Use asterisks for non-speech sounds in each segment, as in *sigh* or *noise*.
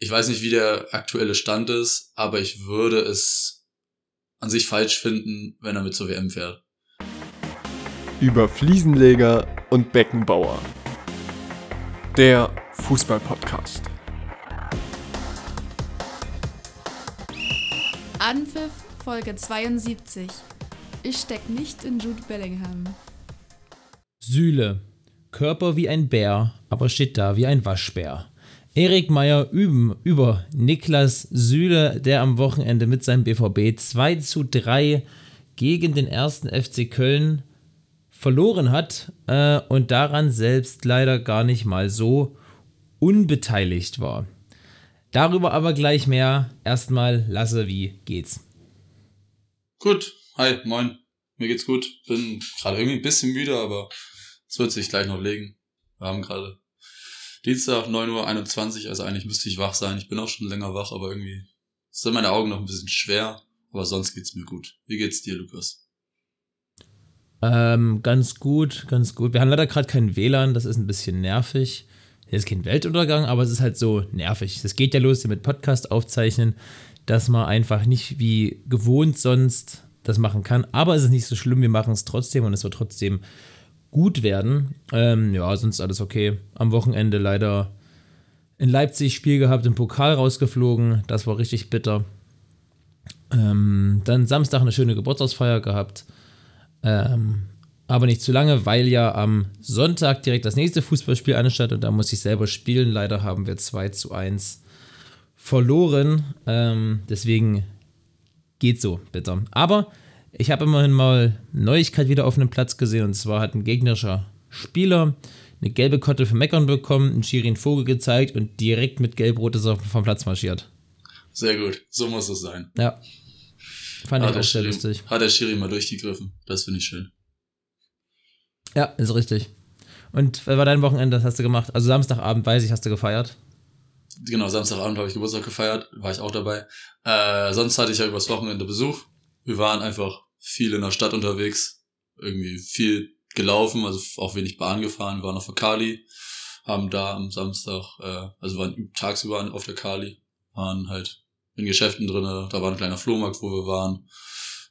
ich weiß nicht, wie der aktuelle Stand ist, aber ich würde es an sich falsch finden, wenn er mit zur WM fährt. Über Fliesenleger und Beckenbauer. Der Fußballpodcast. Anpfiff Folge 72. Ich steck nicht in Jude Bellingham. Sühle. Körper wie ein Bär, aber steht da wie ein Waschbär. Erik Meyer üben über Niklas Süle, der am Wochenende mit seinem BVB 2 zu 3 gegen den ersten FC Köln verloren hat äh, und daran selbst leider gar nicht mal so unbeteiligt war. Darüber aber gleich mehr. Erstmal, Lasse, wie geht's? Gut, hi, moin. Mir geht's gut. Bin gerade irgendwie ein bisschen müde, aber es wird sich gleich noch legen. Wir haben gerade Dienstag 9.21 Uhr, also eigentlich müsste ich wach sein. Ich bin auch schon länger wach, aber irgendwie sind meine Augen noch ein bisschen schwer. Aber sonst geht's mir gut. Wie geht's dir, Lukas? Ähm, ganz gut, ganz gut. Wir haben leider gerade kein WLAN, das ist ein bisschen nervig. Das ist kein Weltuntergang, aber es ist halt so nervig. Es geht ja los mit Podcast aufzeichnen, dass man einfach nicht wie gewohnt sonst das machen kann. Aber es ist nicht so schlimm, wir machen es trotzdem und es wird trotzdem gut werden. Ähm, ja, sonst alles okay. Am Wochenende leider in Leipzig Spiel gehabt, im Pokal rausgeflogen. Das war richtig bitter. Ähm, dann Samstag eine schöne Geburtstagsfeier gehabt. Ähm, aber nicht zu lange, weil ja am Sonntag direkt das nächste Fußballspiel anstatt und da muss ich selber spielen. Leider haben wir 2 zu 1 verloren. Ähm, deswegen geht so, bitter. Aber ich habe immerhin mal Neuigkeit wieder auf einem Platz gesehen und zwar hat ein gegnerischer Spieler eine gelbe Kotte für Meckern bekommen, einen Shirin Vogel gezeigt und direkt mit Gelb-Rot ist er vom Platz marschiert. Sehr gut, so muss es sein. Ja. Fand hat ich auch sehr Schiri, lustig. Hat der Schiri mal durchgegriffen. Das finde ich schön. Ja, ist richtig. Und was war dein Wochenende? Was hast du gemacht? Also Samstagabend, weiß ich, hast du gefeiert. Genau, Samstagabend habe ich Geburtstag gefeiert, war ich auch dabei. Äh, sonst hatte ich ja übers Wochenende Besuch. Wir waren einfach viel in der Stadt unterwegs, irgendwie viel gelaufen, also auch wenig Bahn gefahren, wir waren auf der Kali, haben da am Samstag, äh, also waren tagsüber auf der Kali, waren halt in Geschäften drinne, da war ein kleiner Flohmarkt, wo wir waren,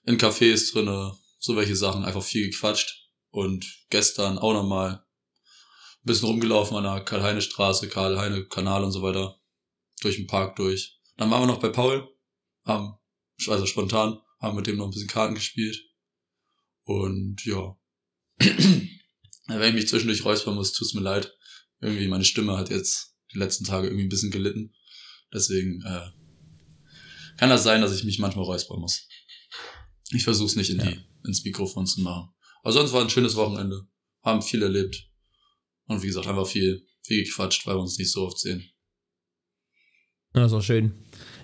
in Cafés drinne, so welche Sachen, einfach viel gequatscht und gestern auch nochmal ein bisschen rumgelaufen an der Karl-Heine-Straße, Karl-Heine-Kanal und so weiter, durch den Park durch. Dann waren wir noch bei Paul, haben, also spontan, haben mit dem noch ein bisschen Karten gespielt. Und ja. Wenn ich mich zwischendurch räuspern muss, tut's mir leid. Irgendwie meine Stimme hat jetzt die letzten Tage irgendwie ein bisschen gelitten. Deswegen äh, kann das sein, dass ich mich manchmal räuspern muss. Ich versuche es nicht in Ja. die, ins Mikrofon zu machen. Aber sonst war ein schönes Wochenende. Haben viel erlebt. Und wie gesagt, einfach viel, viel gequatscht, weil wir uns nicht so oft sehen. Das ist auch schön.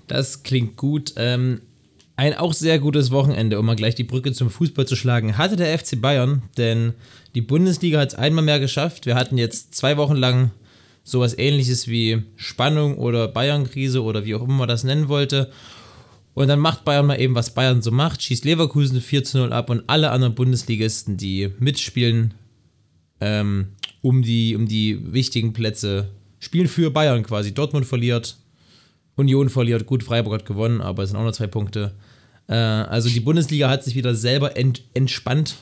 Das klingt gut. Ähm, ein auch sehr gutes Wochenende, um mal gleich die Brücke zum Fußball zu schlagen, hatte der FC Bayern, denn die Bundesliga hat es einmal mehr geschafft. Wir hatten jetzt zwei Wochen lang sowas ähnliches wie Spannung oder Bayern-Krise oder wie auch immer man das nennen wollte. Und dann macht Bayern mal eben, was Bayern so macht, schießt Leverkusen 4 zu 0 ab und alle anderen Bundesligisten, die mitspielen, ähm, um, die, um die wichtigen Plätze, spielen für Bayern quasi. Dortmund verliert, Union verliert, gut, Freiburg hat gewonnen, aber es sind auch nur zwei Punkte. Äh, also die Bundesliga hat sich wieder selber ent, entspannt,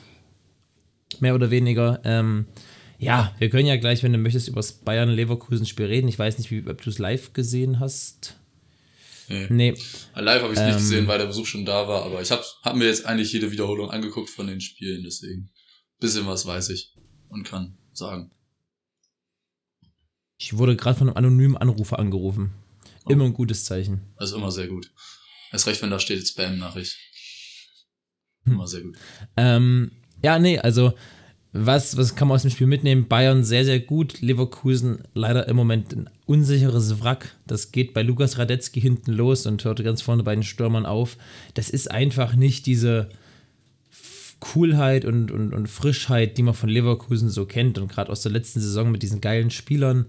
mehr oder weniger. Ähm, ja, wir können ja gleich, wenn du möchtest, über das Bayern-Leverkusen-Spiel reden. Ich weiß nicht, wie, ob du es live gesehen hast. Nee. Nee, Live habe ich es nicht Ähm. gesehen, weil der Besuch schon da war, aber ich habe hab mir jetzt eigentlich jede Wiederholung angeguckt von den Spielen, deswegen bisschen was weiß ich und kann sagen. ich wurde gerade von einem anonymen Anrufer angerufen. Immer ein gutes Zeichen. Das ist immer sehr gut. Erst recht, wenn da steht Spam-Nachricht. Hm. Immer sehr gut. Ähm, ja, nee, also was, was kann man aus dem Spiel mitnehmen? Bayern sehr, sehr gut. Leverkusen leider im Moment ein unsicheres Wrack. Das geht bei Lukas Radetzky hinten los und hört ganz vorne bei den Stürmern auf. Das ist einfach nicht diese Coolheit und, und, und Frischheit, die man von Leverkusen so kennt und gerade aus der letzten Saison mit diesen geilen Spielern,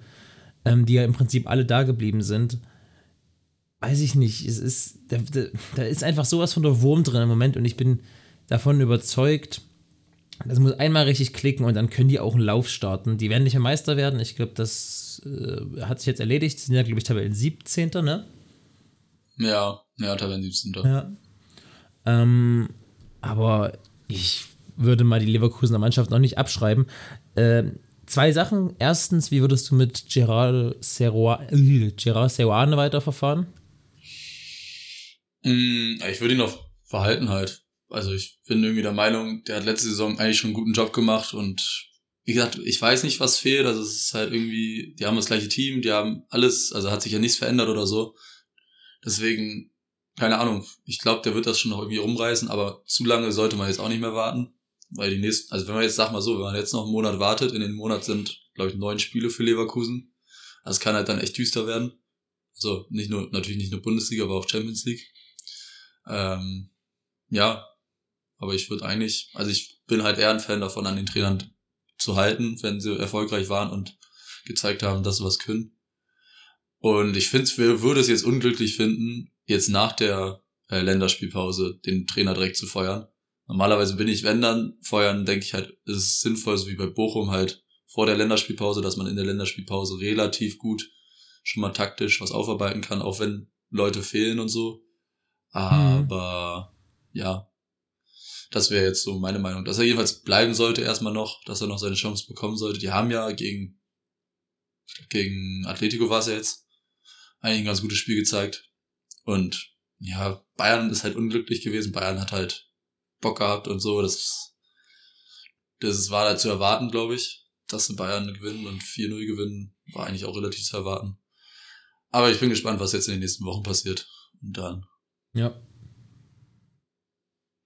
ähm, die ja im Prinzip alle da geblieben sind. Weiß ich nicht, es ist, da, da, ist einfach sowas von der Wurm drin im Moment und ich bin davon überzeugt, Das muss einmal richtig klicken und dann können die auch einen Lauf starten. Die werden nicht mehr Meister werden. Ich glaube, das äh, hat sich jetzt erledigt. Die sind ja, glaube ich, Tabellen 17. Ne? Ja, ja, Tabellen 17. Ja. Ähm, aber ich würde mal die Leverkusener Mannschaft noch nicht abschreiben. Ähm, zwei Sachen. Erstens, wie würdest du mit Gerard Serroane äh, weiterverfahren? Mm, ich würde ihn noch verhalten halt. Also ich bin irgendwie der Meinung, der hat letzte Saison eigentlich schon einen guten Job gemacht und wie gesagt, ich weiß nicht, was fehlt. Also es ist halt irgendwie, die haben das gleiche Team, die haben alles, also hat sich ja nichts verändert oder so. Deswegen, keine Ahnung, ich glaube, der wird das schon noch irgendwie rumreißen, aber zu lange sollte man jetzt auch nicht mehr warten. Weil die nächsten, also wenn man jetzt, sag mal so, wenn man jetzt noch einen Monat wartet, in den Monat sind, glaube ich, neun Spiele für Leverkusen. Das kann halt dann echt düster werden. Also nicht nur, natürlich nicht nur Bundesliga, aber auch Champions League. Ähm, ja, aber ich würde eigentlich, also ich bin halt eher ein Fan davon, an den Trainern zu halten, wenn sie erfolgreich waren und gezeigt haben, dass sie was können. Und ich finde, würde es jetzt unglücklich finden, jetzt nach der äh, Länderspielpause den Trainer direkt zu feuern. Normalerweise bin ich, wenn dann feuern, denke ich halt, ist es sinnvoll, so wie bei Bochum halt vor der Länderspielpause, dass man in der Länderspielpause relativ gut schon mal taktisch was aufarbeiten kann, auch wenn Leute fehlen und so. Aber mhm. ja, das wäre jetzt so meine Meinung. Dass er jedenfalls bleiben sollte erstmal noch, dass er noch seine Chance bekommen sollte. Die haben ja gegen, gegen Atletico war es jetzt, eigentlich ein ganz gutes Spiel gezeigt. Und ja, Bayern ist halt unglücklich gewesen. Bayern hat halt Bock gehabt und so. Das, das war da zu erwarten, glaube ich, dass sie Bayern gewinnen und 4-0 gewinnen. War eigentlich auch relativ zu erwarten. Aber ich bin gespannt, was jetzt in den nächsten Wochen passiert. Und dann. Ja.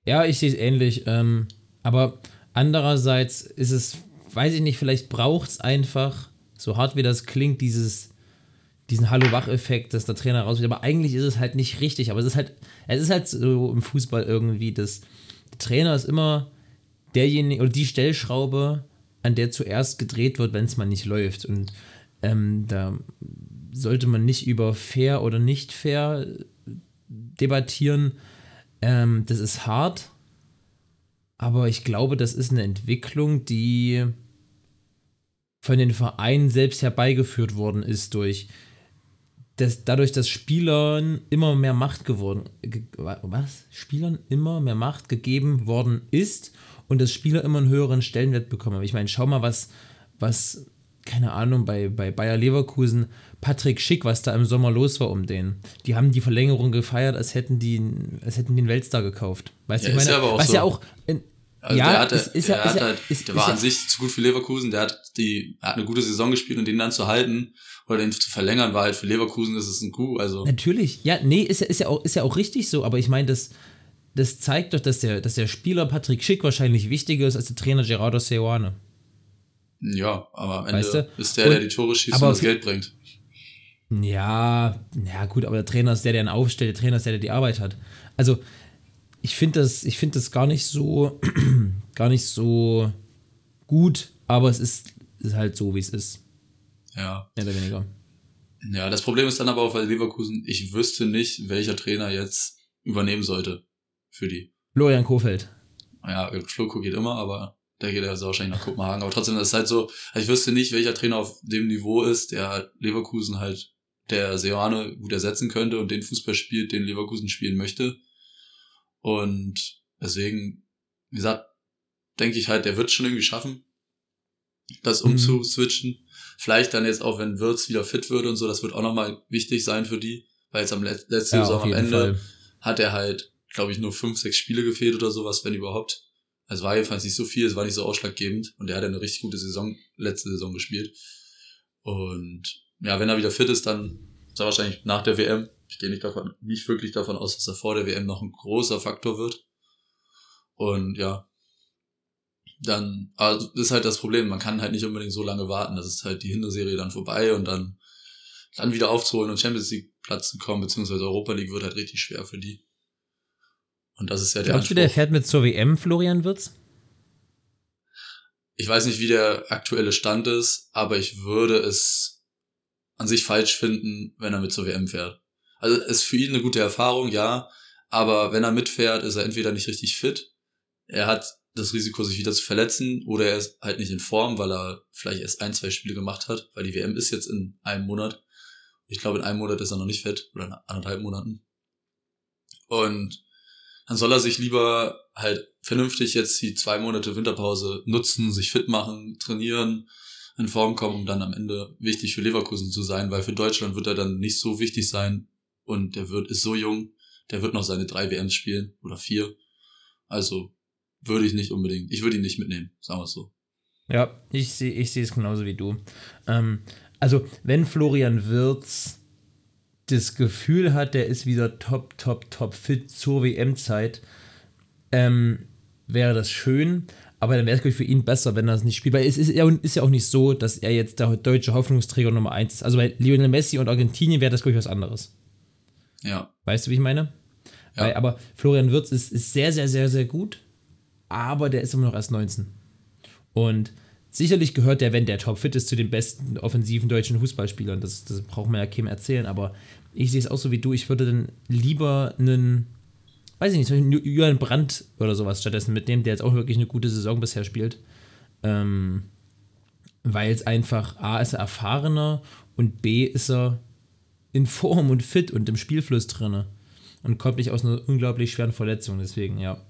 Ja, ich sehe es ähnlich. Ähm, aber andererseits ist es, weiß ich nicht, vielleicht braucht es einfach, so hart wie das klingt, dieses, diesen Hallo-Wach-Effekt, dass der Trainer raus Aber eigentlich ist es halt nicht richtig. Aber es ist halt, es ist halt so im Fußball irgendwie, dass der Trainer ist immer derjenige oder die Stellschraube, an der zuerst gedreht wird, wenn es mal nicht läuft. Und ähm, da sollte man nicht über fair oder nicht fair debattieren, ähm, das ist hart, aber ich glaube, das ist eine Entwicklung, die von den Vereinen selbst herbeigeführt worden ist durch das, dadurch, dass Spielern immer mehr Macht geworden, was? Spielern immer mehr Macht gegeben worden ist und dass Spieler immer einen höheren Stellenwert bekommen. Ich meine, schau mal, was, was keine Ahnung, bei, bei Bayer Leverkusen, Patrick Schick, was da im Sommer los war um den. Die haben die Verlängerung gefeiert, als hätten die, als hätten die einen Weltstar gekauft. Weißt ja, du, ich meine, ja aber auch was so. ja auch. In, also ja, der, hatte, ist, ist der, ja, hat halt, ist, der war ja, an sich zu gut für Leverkusen, der hat die, hat eine gute Saison gespielt und den dann zu halten oder den zu verlängern, war halt für Leverkusen, das ist ein Coup, also. Natürlich, ja, nee, ist ja, ist ja, auch, ist ja auch richtig so, aber ich meine, das, das zeigt doch, dass der, dass der Spieler Patrick Schick wahrscheinlich wichtiger ist als der Trainer Gerardo Seoane. Ja, aber am Ende Weißt du? ist der, Und- der die Tore schießt und das Geld bringt. Ja, ja gut, aber der Trainer ist der, der ihn aufstellt, der Trainer ist der, der die Arbeit hat. Also ich finde das, ich finde das gar nicht so, *clears throat* gar nicht so gut, aber es ist, ist halt so, wie es ist, Ja. mehr oder weniger. Ja, das Problem ist dann aber auch, weil Leverkusen, ich wüsste nicht, welcher Trainer jetzt übernehmen sollte für die. Florian Kofeld. Ja, Schlucko geht immer, aber der geht ja also wahrscheinlich nach Kopenhagen. Aber trotzdem, das ist halt so, also ich wüsste nicht, welcher Trainer auf dem Niveau ist, der Leverkusen halt, der Seoane gut ersetzen könnte und den Fußball spielt, den Leverkusen spielen möchte. Und deswegen, wie gesagt, denke ich halt, der wird es schon irgendwie schaffen, das Mhm. umzuswitchen. Vielleicht dann jetzt auch, wenn Wirtz wieder fit wird und so, das wird auch nochmal wichtig sein für die, weil jetzt am Let letzten Ja, Saison am Ende Fall. hat er halt, glaube ich, nur fünf, sechs Spiele gefehlt oder sowas, wenn überhaupt. Es war jedenfalls nicht so viel, es war nicht so ausschlaggebend und er hat eine richtig gute Saison, letzte Saison gespielt. Und ja, wenn er wieder fit ist, dann ist er wahrscheinlich nach der WM. Ich gehe nicht davon, nicht wirklich davon aus, dass er vor der WM noch ein großer Faktor wird. Und ja, dann, also ist halt das Problem, man kann halt nicht unbedingt so lange warten. Das ist halt die Hinterserie dann vorbei und dann, dann wieder aufzuholen und Champions League Platz zu kommen, beziehungsweise Europa League wird halt richtig schwer für die. Und das ist ja der Glaubst du, der fährt mit zur WM, Florian Wirtz? Ich weiß nicht, wie der aktuelle Stand ist, aber ich würde es an sich falsch finden, wenn er mit zur WM fährt. Also ist für ihn eine gute Erfahrung, ja, aber wenn er mitfährt, ist er entweder nicht richtig fit, er hat das Risiko, sich wieder zu verletzen, oder er ist halt nicht in Form, weil er vielleicht erst ein, zwei Spiele gemacht hat, weil die WM ist jetzt in einem Monat. Ich glaube, in einem Monat ist er noch nicht fit, oder in anderthalb Monaten. Und dann soll er sich lieber halt vernünftig jetzt die zwei Monate Winterpause nutzen, sich fit machen, trainieren, in Form kommen, um dann am Ende wichtig für Leverkusen zu sein, weil für Deutschland wird er dann nicht so wichtig sein und der wird, ist so jung, der wird noch seine drei WMs spielen oder vier. Also würde ich nicht unbedingt, ich würde ihn nicht mitnehmen, sagen wir es so. Ja, ich sehe ich sehe es genauso wie du. Ähm, also, wenn Florian Wirz das Gefühl hat, der ist wieder top, top, top fit zur WM-Zeit, ähm, wäre das schön. Aber dann wäre es, für ihn besser, wenn er es nicht spielt. Weil es ist ja, ist ja auch nicht so, dass er jetzt der deutsche Hoffnungsträger Nummer 1 ist. Also bei Lionel Messi und Argentinien wäre das, glaube ich, was anderes. Ja. Weißt du, wie ich meine? Ja. Weil, aber Florian Wirtz ist, ist sehr, sehr, sehr, sehr gut. Aber der ist immer noch erst 19. Und sicherlich gehört der, wenn der topfit ist, zu den besten offensiven deutschen Fußballspielern. Das, das braucht man ja keinem erzählen. Aber ich sehe es auch so wie du. Ich würde dann lieber einen weiß ich nicht, Julian Brandt oder sowas stattdessen mitnehmen, der jetzt auch wirklich eine gute Saison bisher spielt. Ähm, weil es einfach, A, ist er erfahrener und B, ist er in Form und fit und im Spielfluss drin. Und kommt nicht aus einer unglaublich schweren Verletzung, deswegen, ja.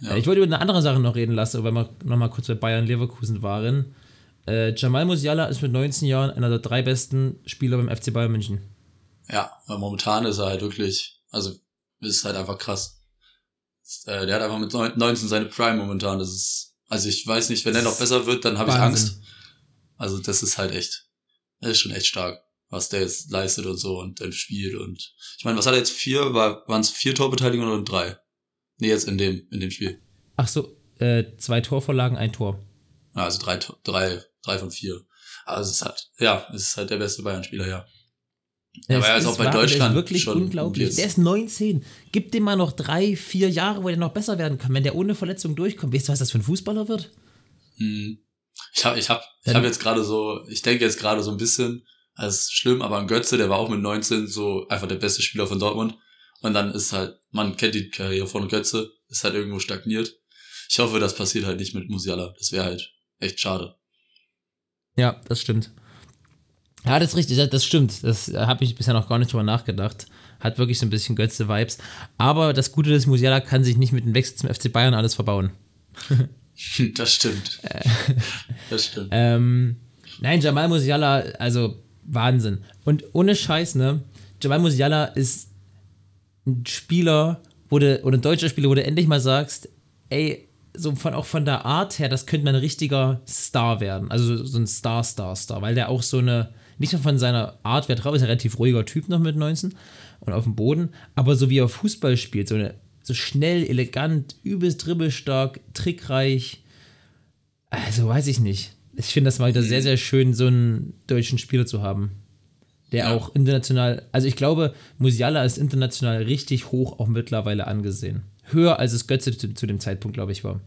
Ja. Ich wollte über eine andere Sache noch reden lassen, weil wir nochmal kurz bei Bayern Leverkusen waren. Äh, Jamal Musiala ist mit 19 Jahren einer der drei besten Spieler beim FC Bayern München. Ja, weil momentan ist er halt wirklich, also ist halt einfach krass. Äh, der hat einfach mit 19 seine Prime momentan. Das ist, also ich weiß nicht, wenn er noch besser wird, dann habe ich Angst. Also das ist halt echt, das ist schon echt stark, was der jetzt leistet und so und im Spiel und ich meine, was hat er jetzt vier? War waren es vier Torbeteiligungen oder drei? Nee, jetzt in dem in dem Spiel. Ach so, äh, zwei Torvorlagen, ein Tor. Also drei, drei, drei von vier. Also es ist halt, ja, es ist halt der beste Bayern-Spieler, ja. Aber er ist auch bei Deutschland wirklich schon unglaublich. Der ist 19. Gib dem mal noch drei, vier Jahre, wo er noch besser werden kann. Wenn der ohne Verletzung durchkommt, weißt du, was das für ein Fußballer wird? Hm. Ich habe ich hab, ich hab jetzt gerade so, ich denke jetzt gerade so ein bisschen, das ist schlimm, aber ein Götze, der war auch mit 19 so einfach der beste Spieler von Dortmund. Und dann ist halt, man kennt die Karriere von Götze, ist halt irgendwo stagniert. Ich hoffe, das passiert halt nicht mit Musiala. Das wäre halt echt schade. Ja, das stimmt. Ja, das ist richtig, das stimmt. Das habe ich bisher noch gar nicht drüber nachgedacht. Hat wirklich so ein bisschen Götze-Vibes. Aber das Gute ist, Musiala kann sich nicht mit dem Wechsel zum FC Bayern alles verbauen. *laughs* *laughs* das stimmt. das stimmt. ähm, nein, Jamal Musiala, also Wahnsinn. Und ohne Scheiß, ne? Jamal Musiala ist ein Spieler, du, oder ein deutscher Spieler, wo du endlich mal sagst, ey, so von, auch von der Art her, das könnte ein richtiger Star werden. Also so ein Star-Star-Star, weil der auch so eine nicht nur von seiner Art, wer drauf ist, ein relativ ruhiger Typ noch mit 19 und auf dem Boden, aber so wie er Fußball spielt, so, eine, so schnell, elegant, übelst dribbelstark, trickreich. Also weiß ich nicht. Ich finde das mal wieder sehr, sehr schön, so einen deutschen Spieler zu haben. Der ja. auch international, also ich glaube, Musiala ist international richtig hoch auch mittlerweile angesehen. Höher als es Götze zu, zu dem Zeitpunkt, glaube ich, war.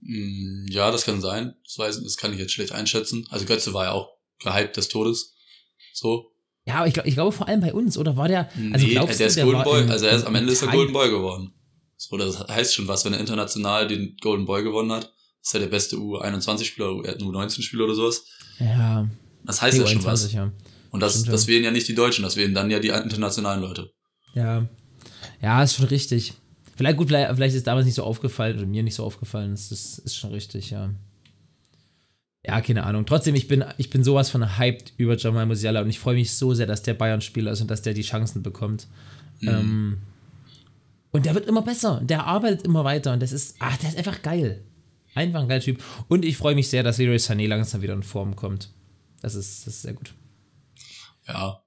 Mm, ja, das kann sein. Das, weiß, das kann ich jetzt schlecht einschätzen. Also Götze war ja auch gehypt des Todes. So. Ja, aber ich, glaub, ich glaube vor allem bei uns, oder war der. Also nee, der ist Golden Boy, also er ist am Ende ist er Golden Boy geworden. So, das heißt schon was, wenn er international den Golden Boy gewonnen hat, ist er der beste U21-Spieler, U19-Spieler oder sowas. Ja. Das heißt ja schon was. Ja. Und das, das wählen ja nicht die Deutschen, das wählen dann ja die internationalen Leute. Ja. Ja, ist schon richtig. Vielleicht gut, vielleicht, vielleicht ist damals nicht so aufgefallen oder mir nicht so aufgefallen. Das ist, ist schon richtig, ja ja, keine Ahnung. Trotzdem, ich bin, ich bin sowas von hyped über Jamal Musiala und ich freue mich so sehr, dass der Bayern-Spieler ist und dass der die Chancen bekommt. Mhm. Ähm, und der wird immer besser. Der arbeitet immer weiter und das ist, ach, der ist einfach geil. Einfach ein geiler Typ. Und ich freue mich sehr, dass Leroy Sané langsam wieder in Form kommt. Das ist, das ist sehr gut. Ja,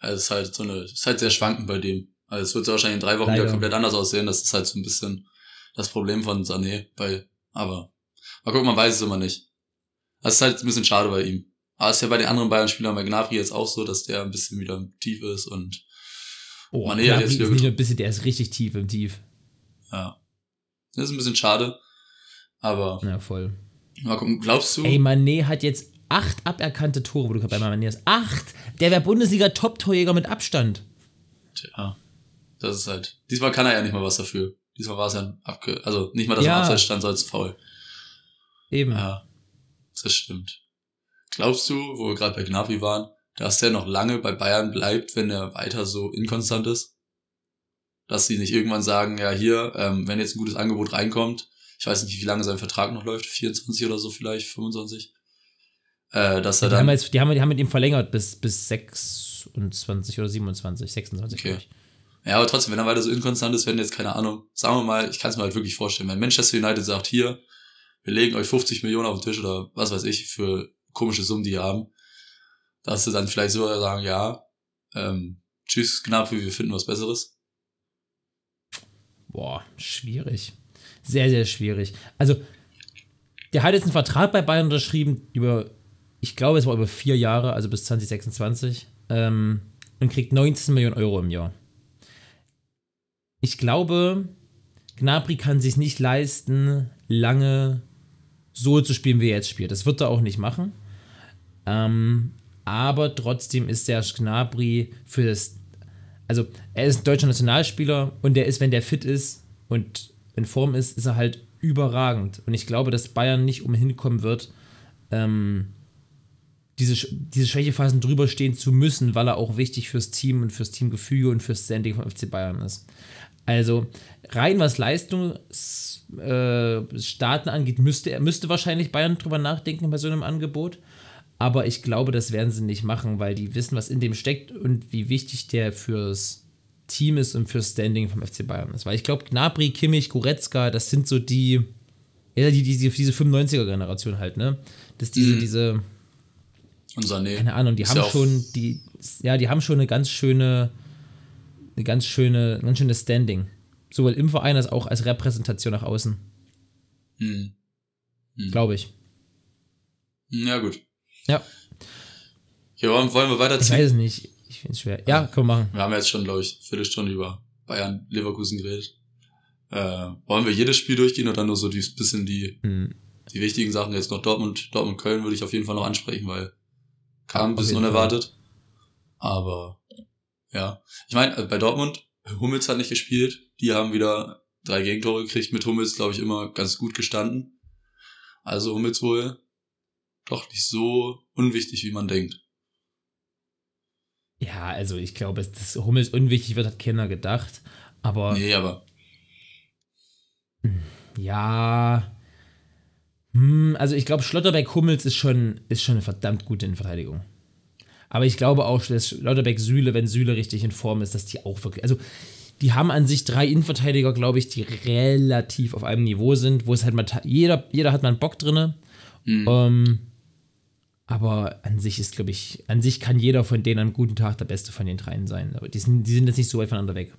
es ist halt so eine, es ist halt sehr schwankend bei dem. Also es wird wahrscheinlich in drei Wochen Leider. wieder komplett anders aussehen. Das ist halt so ein bisschen das Problem von Sané bei, aber mal gucken, man weiß es immer nicht. Das ist halt ein bisschen schade bei ihm. Aber es ist ja bei den anderen Bayern-Spielern, bei Gnabry jetzt auch so, dass der ein bisschen wieder tief ist und oh, man hat jetzt wieder ist ein bisschen, der ist richtig tief im Tief. Ja. Das ist ein bisschen schade. Aber. Ja, voll. Mal gucken, glaubst du? Ey, Mané hat jetzt acht aberkannte Tore, wo du gerade bei Mané hast. Acht! Der wäre Bundesliga-Top-Torjäger mit Abstand. Tja. Das ist halt. Diesmal kann er ja nicht mal was dafür. Diesmal war es ja ein abge also nicht mal, dass Ja. er Abseits stand, sondern als faul. Eben. Ja, das stimmt. Glaubst du, wo wir gerade bei Gnabry waren, dass der noch lange bei Bayern bleibt, wenn er weiter so inkonstant ist? Dass sie nicht irgendwann sagen, ja hier, ähm, wenn jetzt ein gutes Angebot reinkommt, ich weiß nicht, wie lange sein Vertrag noch läuft, 24 oder so vielleicht, 25, äh, dass er Die haben, dann, jetzt, die, haben, die haben mit ihm verlängert bis, bis 26 oder 27, 26, Okay. ja, aber trotzdem, wenn er weiter so inkonstant ist, wenn jetzt, keine Ahnung, sagen wir mal, ich kann es mir halt wirklich vorstellen, wenn Manchester United sagt, hier, wir legen euch 50 Millionen auf den Tisch oder was weiß ich, für komische Summen, die ihr haben, dass sie dann vielleicht so sagen, ja, ähm, tschüss, Gnabry, wir finden was Besseres. Boah, schwierig. Sehr, sehr schwierig. Also, der hat jetzt einen Vertrag bei Bayern unterschrieben über, ich glaube, es war über vier Jahre, also bis 2026, ähm, und kriegt 19 Millionen Euro im Jahr. Ich glaube, Gnabry kann sich nicht leisten, lange so zu spielen, wie er jetzt spielt. Das wird er auch nicht machen. Ähm, aber trotzdem ist der Gnabry für das also er ist ein deutscher Nationalspieler und der ist, wenn der fit ist und in Form ist, ist er halt überragend. Und ich glaube, dass Bayern nicht umhin kommen wird, ähm, diese, diese Schwächephasen drüber stehen zu müssen, weil er auch wichtig fürs Team und fürs Teamgefüge und fürs Standing von FC Bayern ist. Also rein was Leistungsstaaten äh, angeht, müsste er müsste wahrscheinlich Bayern drüber nachdenken bei so einem Angebot. Aber ich glaube, das werden sie nicht machen, weil die wissen, was in dem steckt und wie wichtig der fürs Team ist und fürs Standing vom FC Bayern ist. Weil ich glaube, Gnabry, Kimmich, Goretzka, das sind so die, ja, die, die, diese 95er-Generation halt, ne? Das ist diese, Mhm. diese, Und Sané. keine Ahnung, die Ist haben ja schon, die, ja, die haben schon eine ganz schöne, eine ganz schöne, ein ganz schönes Standing. Sowohl im Verein als auch als Repräsentation nach außen, Hm. glaube ich. Ja, gut. Ja, Hier wollen, wollen wir ich weiterziehen. weiß es nicht. Ich finde es schwer. Ja, können wir machen. Wir haben jetzt schon, glaube ich, eine Viertelstunde über Bayern, Leverkusen geredet. Äh, wollen wir jedes Spiel durchgehen oder nur so die bisschen die, Hm. die wichtigen Sachen? Jetzt noch Dortmund, Dortmund Köln würde ich auf jeden Fall noch ansprechen, weil kam ein bisschen unerwartet. Aber ja. Ich meine, äh, bei Dortmund, Hummels hat nicht gespielt. Die haben wieder drei Gegentore gekriegt. Mit Hummels, glaube ich, immer ganz gut gestanden. Also Hummels wohl doch nicht so unwichtig, wie man denkt. Ja, also ich glaube, dass Hummels unwichtig wird, hat keiner gedacht. Aber Nee, aber ja. Hm, also ich glaube, Schlotterbeck Hummels ist schon, ist schon eine verdammt gute Innenverteidigung. Aber ich glaube auch, dass Schlotterbeck Süle, wenn Süle richtig in Form ist, dass die auch wirklich. Also die haben an sich drei Innenverteidiger, glaube ich, die relativ auf einem Niveau sind, wo es halt mal. Jeder, jeder hat mal einen Bock drinne. Mhm. Ähm, aber an sich ist, glaube ich, an sich kann jeder von denen am guten Tag der Beste von den dreien sein. Aber die sind, die sind jetzt nicht so weit voneinander weg.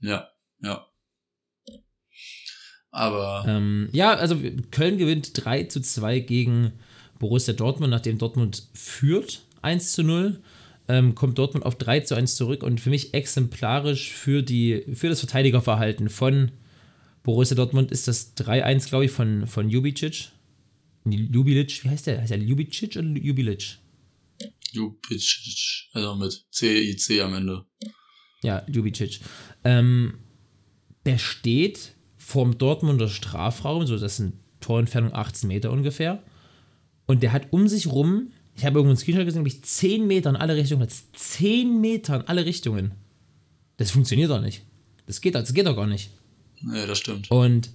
ja, ja. Aber Ähm, ja, also Köln gewinnt 3 zu 2 gegen Borussia Dortmund, nachdem Dortmund führt 1 zu 0. Ähm, kommt Dortmund auf 3 zu 1 zurück und für mich exemplarisch für, die, für das Verteidigerverhalten von Borussia Dortmund ist das 3-1, glaube ich, von, von Jubicic. Jubilic, wie heißt der? Heißt der Jubicic oder Jubilic? Jupicic, also mit C-I-C am Ende. Ja, Jubicic. Ähm, der steht vorm Dortmunder Strafraum, so das sind Torentfernung 18 Meter ungefähr. Und der hat um sich rum, ich habe irgendwo einen Screenshot gesehen, glaube ich, 10 Meter in alle Richtungen. Ist 10 Meter in alle Richtungen. Das funktioniert doch nicht. Das geht, das geht doch gar nicht. Ja, das stimmt. Und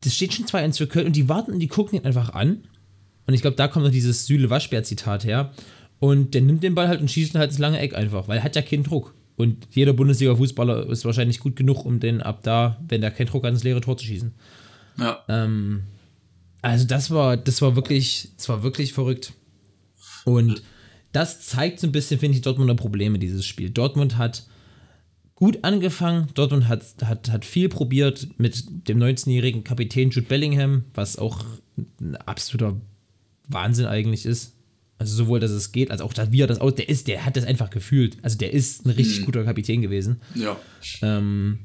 das steht schon 2-1 für Köln und die warten und die gucken ihn einfach an. Und ich glaube, da kommt noch dieses Süle Waschbär-Zitat her. Und der nimmt den Ball halt und schießt ihn halt ins lange Eck einfach, weil er hat ja keinen Druck. Und jeder Bundesliga-Fußballer ist wahrscheinlich gut genug, um den ab da, wenn der keinen Druck hat, ins leere Tor zu schießen. Ja, Ähm, also das war, das war wirklich, das war wirklich verrückt. Und das zeigt so ein bisschen, finde ich, Dortmunder Probleme, dieses Spiel. Dortmund hat gut angefangen, Dortmund hat, hat, hat viel probiert mit dem 19-jährigen Kapitän Jude Bellingham, was auch ein absoluter Wahnsinn eigentlich ist. Also sowohl, dass es geht, als auch, dass, wie er das aus, der ist, der hat das einfach gefühlt. Also der ist ein richtig Mhm. guter Kapitän gewesen. ja. Ähm,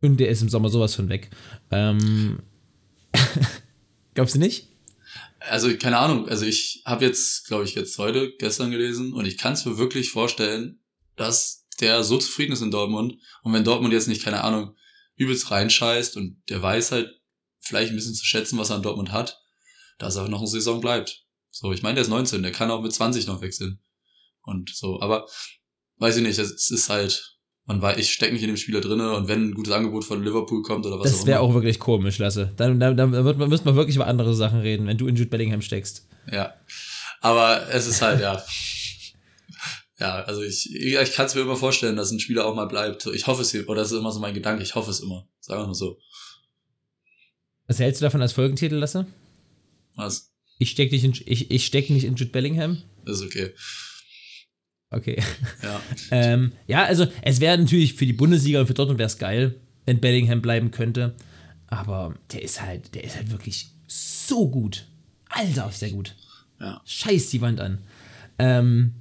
und der ist im Sommer sowas von weg. Ähm, *laughs* glaubst du nicht? Also keine Ahnung, also ich habe jetzt, glaube ich, jetzt heute, gestern gelesen und ich kann es mir wirklich vorstellen, dass der so zufrieden ist in Dortmund. Und wenn Dortmund jetzt nicht, keine Ahnung, übelst reinscheißt und der weiß halt vielleicht ein bisschen zu schätzen, was er an Dortmund hat, dass er noch eine Saison bleibt. So, ich meine, der ist 19, der kann auch mit 20 noch wechseln. Und so, aber weiß ich nicht, es ist halt, man weiß, ich stecke nicht in dem Spieler drinne und wenn ein gutes Angebot von Liverpool kommt oder was Das auch wäre immer. auch wirklich komisch, Lasse. Dann, dann, dann wird man, müsste man wirklich über andere Sachen reden, wenn du in Jude Bellingham steckst. Ja. Aber es ist halt, ja. Ja, also ich, ich kann es mir immer vorstellen, dass ein Spieler auch mal bleibt. Ich hoffe es hier, oder das ist immer so mein Gedanke, ich hoffe es immer. Sagen wir mal so. Was hältst du davon als Folgentitel, Lasse? Was? Ich steck nicht in, ich, ich steck nicht in Jude Bellingham? Ist okay. Okay. Ja. *laughs* Ähm, ja, also es wäre natürlich für die Bundesliga und für Dortmund wäre es geil, wenn Bellingham bleiben könnte. Aber der ist halt, der ist halt wirklich so gut. Alter, ist der gut. Ja. Scheiß die Wand an. Ähm,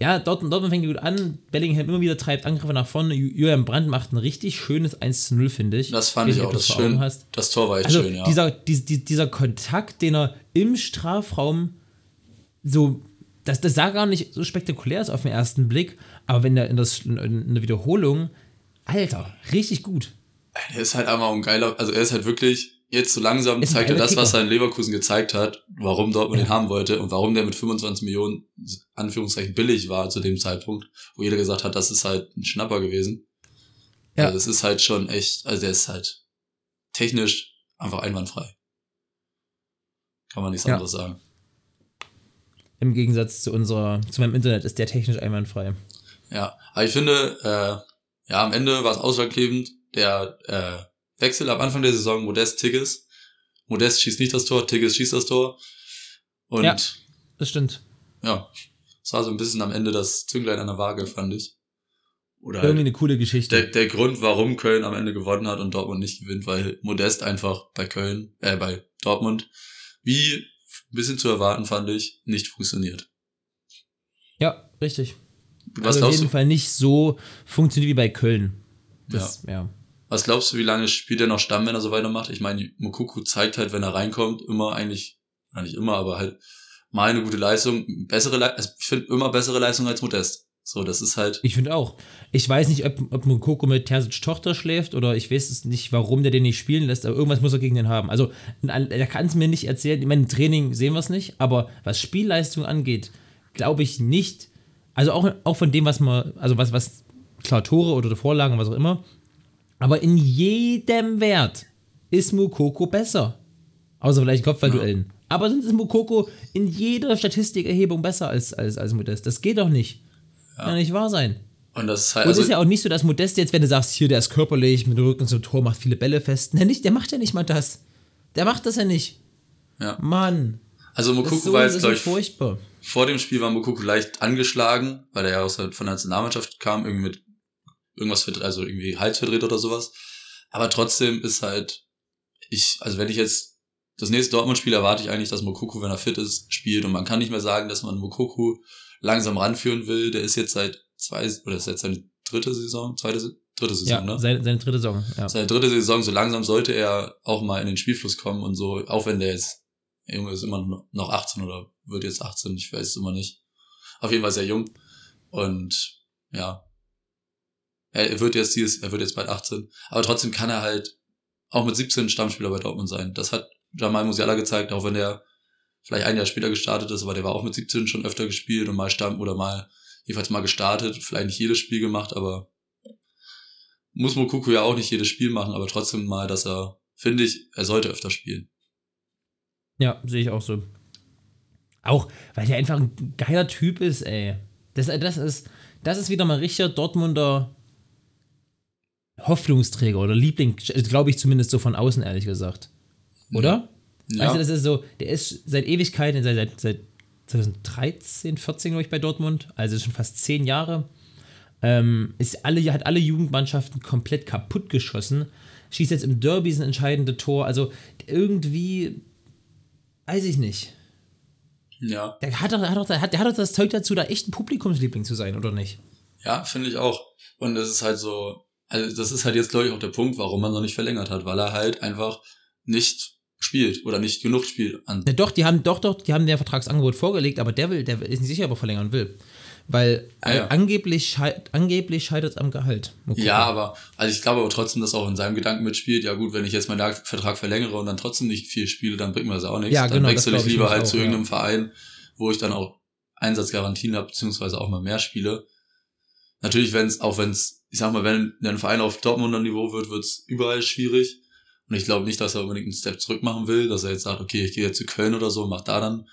ja, Dortmund, Dortmund fängt gut an. Bellingham immer wieder treibt Angriffe nach vorne. Ju- Julian Brandt macht ein richtig schönes 1 zu 0, finde ich. Das fand ich nicht, auch. Das, schön, hast. das Tor war echt Also schön, ja. dieser, dies, dies, dieser Kontakt, den er im Strafraum so, das, das sah gar nicht so spektakulär aus auf den ersten Blick, aber wenn der in, das, in der Wiederholung, Alter, richtig gut. er ist halt einfach ein geiler, also er ist halt wirklich, jetzt so langsam Ist zeigt er das, was er in Leverkusen gezeigt hat, warum Dortmund Ja. ihn haben wollte und warum der mit 25 Millionen, Anführungszeichen, billig war zu dem Zeitpunkt, wo jeder gesagt hat, das ist halt ein Schnapper gewesen. Ja. Also das ist halt schon echt, also der ist halt technisch einfach einwandfrei. Kann man nichts Ja. anderes sagen. Im Gegensatz zu unserer, zu meinem Internet ist der technisch einwandfrei. Ja, aber ich finde, äh, ja, am Ende war es ausschlaggebend, der äh, Wechsel am Anfang der Saison, Modest Tigges. Modest schießt nicht das Tor, Tigges schießt das Tor. Und Ja. ja, Das stimmt. es war so ein bisschen am Ende das Zünglein an der Waage, fand ich. Oder Irgendwie halt eine coole Geschichte. der, der Grund, warum Köln am Ende gewonnen hat und Dortmund nicht gewinnt, weil Modest einfach bei Köln, äh, bei Dortmund, wie ein bisschen zu erwarten, fand ich, nicht funktioniert. ja, richtig. Was also auf jeden du, Fall nicht so funktioniert wie bei Köln. Das, ja. Was glaubst du, wie lange spielt er noch Stamm, wenn er so weitermacht? Ich meine, Mukuku zeigt halt, wenn er reinkommt, immer eigentlich, nicht immer, aber halt mal eine gute Leistung, bessere Le also ich finde immer bessere Leistung als Modest. So, das ist halt, Ich finde auch. Ich weiß nicht, ob, ob Mukoko mit Terzic Tochter schläft oder ich weiß es nicht, warum der den nicht spielen lässt, aber irgendwas muss er gegen den haben. Also, er kann es mir nicht erzählen. Ich meine, im Training sehen wir es nicht, aber was Spielleistung angeht, glaube ich nicht. Also auch, auch von dem, was man, also was, was, klar, Tore oder Vorlagen, was auch immer, aber in jedem Wert ist Mukoko besser. Außer vielleicht Kopfballduellen. Aber sonst ist Mukoko in jeder Statistikerhebung besser als, als, als Modest. Das geht doch nicht. Kann nicht wahr sein. und das ist halt, Und es also, ist ja auch nicht so, dass Modest jetzt, wenn du sagst, hier, der ist körperlich, mit dem Rücken zum Tor, macht viele Bälle fest. Nein, nicht, der macht ja nicht mal das. Der macht das ja nicht. ja. Mann. also ist so, war jetzt, glaube ich, furchtbar. vor dem Spiel war Mukuku leicht angeschlagen, weil er ja aus der, von der Nationalmannschaft kam, irgendwie mit irgendwas, verdreht, also irgendwie Hals verdreht oder sowas. Aber trotzdem ist halt, ich, also wenn ich jetzt das nächste Dortmund-Spiel erwarte ich eigentlich, dass Mokoku, wenn er fit ist, spielt. Und man kann nicht mehr sagen, dass man Mokoku langsam ranführen will. Der ist jetzt seit zwei, oder ist jetzt seine dritte Saison, zweite, dritte Saison, Ja, ne? seine, seine dritte Saison. Ja. Seine dritte Saison, so langsam sollte er auch mal in den Spielfluss kommen und so, auch wenn der jetzt, der Junge ist immer noch 18 oder wird jetzt 18, ich weiß es immer nicht. Auf jeden Fall sehr jung. Und ja, er wird jetzt dieses, er wird jetzt bald 18. Aber trotzdem kann er halt auch mit 17 Stammspieler bei Dortmund sein. Das hat Jamal Musiala gezeigt, auch wenn der vielleicht ein Jahr später gestartet ist, aber der war auch mit 17 schon öfter gespielt und mal Stamm oder mal, jedenfalls mal gestartet, vielleicht nicht jedes Spiel gemacht, aber muss Mokuku ja auch nicht jedes Spiel machen, aber trotzdem mal, dass er, finde ich, er sollte öfter spielen. Ja, sehe ich auch so. Auch, weil der einfach ein geiler Typ ist, ey. Das, das, ist, das ist wieder mal richtiger Dortmunder Hoffnungsträger oder Liebling, glaube ich zumindest so von außen, ehrlich gesagt. Oder? Ja, Weißt du, das ist so, der ist seit Ewigkeiten, seit, seit, seit 2013, 14, glaube ich, bei Dortmund, also schon fast zehn Jahre. Ähm, ist alle, hat alle Jugendmannschaften komplett kaputt geschossen. Schießt jetzt im Derby ein entscheidende Tor. Also irgendwie, weiß ich nicht. ja, Der hat doch, der hat doch, der hat, der hat doch das Zeug dazu, da echt ein Publikumsliebling zu sein, oder nicht? ja, finde ich auch. Und das ist halt so, also das ist halt jetzt, glaube ich, auch der Punkt, warum man noch nicht verlängert hat, weil er halt einfach nicht spielt oder nicht genug spielt an. Ja, doch, die haben, doch, doch, die haben der Vertragsangebot vorgelegt, aber der will, der ist nicht sicher, ob er verlängern will. weil Ja, ja. äh, angeblich, angeblich scheitert es am Gehalt. Gucken. Ja, aber also ich glaube aber trotzdem, dass auch in seinem Gedanken mitspielt. Ja gut, wenn ich jetzt meinen Vertrag verlängere und dann trotzdem nicht viel spiele, dann bringt mir das auch nichts. Ja, dann genau, das wechsle ich ich lieber nämlich halt auch, zu ja. irgendeinem Verein, wo ich dann auch Einsatzgarantien habe, beziehungsweise auch mal mehr spiele. Natürlich, wenn es, auch wenn es, ich sag mal, wenn ein Verein auf Dortmunder Niveau wird, wird es überall schwierig. Und ich glaube nicht, dass er unbedingt einen Step zurück machen will, dass er jetzt sagt, okay, ich gehe jetzt zu Köln oder so, mach da dann,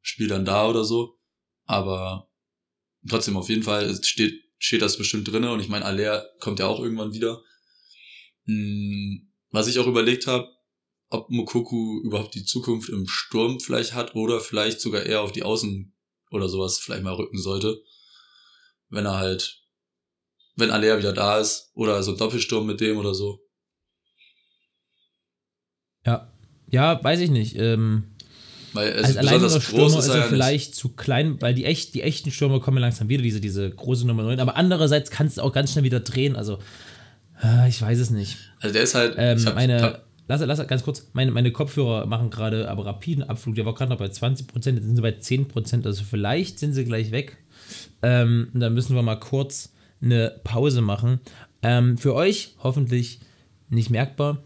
spiel dann da oder so. Aber trotzdem auf jeden Fall steht, steht das bestimmt drinne und ich meine, Aller kommt ja auch irgendwann wieder. Hm, Was ich auch überlegt habe, ob Mokoku überhaupt die Zukunft im Sturm vielleicht hat oder vielleicht sogar eher auf die Außen oder sowas vielleicht mal rücken sollte. Wenn er halt, wenn Aller wieder da ist oder so ein Doppelsturm mit dem oder so. Ja. Ja, weiß ich nicht. Ähm, Weil es als besonders groß ist ist er ja nicht. vielleicht zu klein, weil die, echt, die echten Stürmer kommen langsam wieder, diese, diese große Nummer 9. Aber andererseits kannst du auch ganz schnell wieder drehen. Also, äh, ich weiß es nicht. Also der ist halt, Ähm, ich hab, meine, hab, lass, lass ganz kurz, meine, meine Kopfhörer machen gerade aber rapiden Abflug. Der war gerade noch bei 20%, jetzt sind sie bei 10%, also vielleicht sind sie gleich weg. Ähm, dann müssen wir mal kurz eine Pause machen. Ähm, für euch hoffentlich nicht merkbar.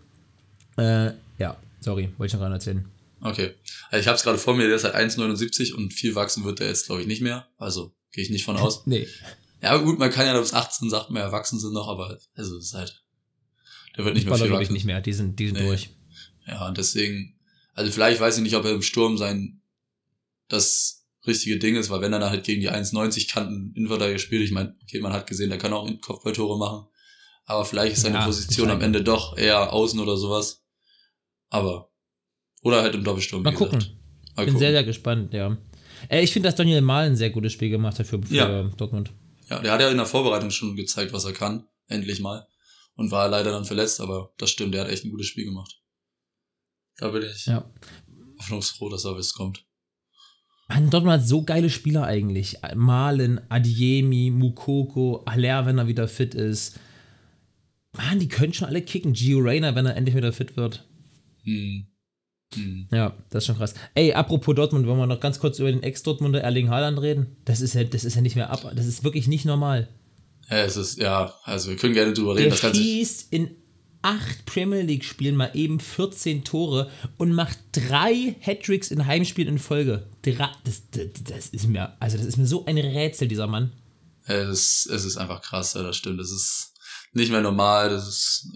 Äh, ja, sorry, wollte ich noch gerade erzählen. okay. Also ich habe es gerade vor mir, der ist halt 1,79 und viel wachsen wird der jetzt glaube ich nicht mehr. Also gehe ich nicht von aus. *laughs* Nee. Ja, gut, man kann ja bis 18 sagt, mehr erwachsen sind noch, aber also es ist halt, der wird nicht mehr viel glaube ich wachsen. nicht mehr, die sind, die sind Nee. durch. Ja, und deswegen, also vielleicht weiß ich nicht, ob er im Sturm sein, das richtige Ding ist, weil wenn er dann halt gegen die 1,90 Kanten Innenverteidiger spielt, ich meine, okay, man hat gesehen, der kann auch Kopfballtore machen, aber vielleicht ist seine Ja, Position am Ende doch eher außen oder sowas. Aber, oder halt im Doppelsturm, Mal gucken. gesagt. Mal Bin gucken. sehr, sehr gespannt, ja. Äh, ich finde, dass Daniel Mahlen ein sehr gutes Spiel gemacht hat für, für Ja. Dortmund. Ja, der hat ja in der Vorbereitung schon gezeigt, was er kann, endlich mal. Und war leider dann verletzt, aber das stimmt, der hat echt ein gutes Spiel gemacht. Da bin ich Ja. hoffnungsfroh, dass er was kommt. Mann, Dortmund hat so geile Spieler eigentlich. Malen, Adiemi, Mukoko, Aller, wenn er wieder fit ist. Mann, die können schon alle kicken. Gio Reyna, wenn er endlich wieder fit wird. Hm. Hm. Ja, das ist schon krass. Ey, apropos Dortmund, wollen wir noch ganz kurz über den Ex-Dortmunder Erling Haaland reden? Das ist ja, das ist ja nicht mehr ab. Das ist wirklich nicht normal. Ja, es ist, ja, also wir können gerne drüber reden. Der Das schießt in acht Premier League-Spielen mal eben 14 Tore und macht drei Hattricks in Heimspielen in Folge. Das, das, das ist mir, also das ist mir so ein Rätsel, dieser Mann. es, es ist einfach krass, ja, das stimmt. Das ist nicht mehr normal. Das ist,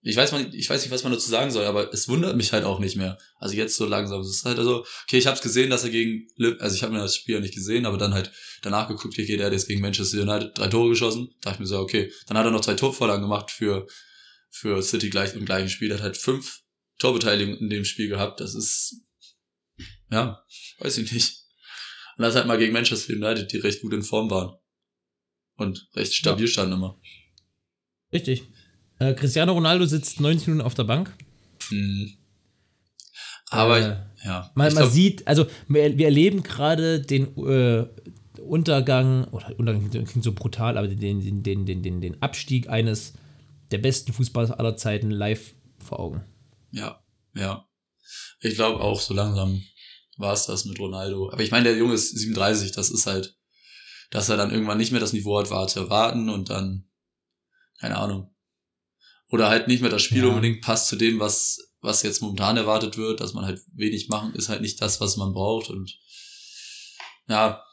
ich weiß, man, ich weiß nicht, was man dazu sagen soll, aber es wundert mich halt auch nicht mehr. Also jetzt so langsam. Es ist halt also, okay, ich habe es gesehen, dass er gegen, also ich habe mir das Spiel ja nicht gesehen, aber dann halt danach geguckt, okay, der hat jetzt gegen Manchester United drei Tore geschossen. Da dachte ich mir so, okay. Dann hat er noch zwei Torvorlagen gemacht für, für City gleich im gleichen Spiel. Hat halt fünf Torbeteiligungen in dem Spiel gehabt. Das ist, ja, weiß ich nicht. Und das halt mal gegen Manchester United, die recht gut in Form waren. Und recht stabil standen immer. Richtig. Äh, Cristiano Ronaldo sitzt 90 Minuten auf der Bank. Mhm. Aber, Äh, ja. Man, man sieht, also wir, wir erleben gerade den äh, Untergang, oder Untergang klingt- klingt so brutal, aber den, den, den, den, den, den Abstieg eines der besten Fußballer aller Zeiten live vor Augen. ja, ja. Ich glaube auch, so langsam war es das mit Ronaldo. Aber ich meine, der Junge ist 37, das ist halt, dass er dann irgendwann nicht mehr das Niveau hat, war zu erwarten und dann, keine Ahnung. Oder halt nicht mehr das Spiel Ja. unbedingt passt zu dem, was, was jetzt momentan erwartet wird, dass man halt wenig machen, ist halt nicht das, was man braucht und, ja,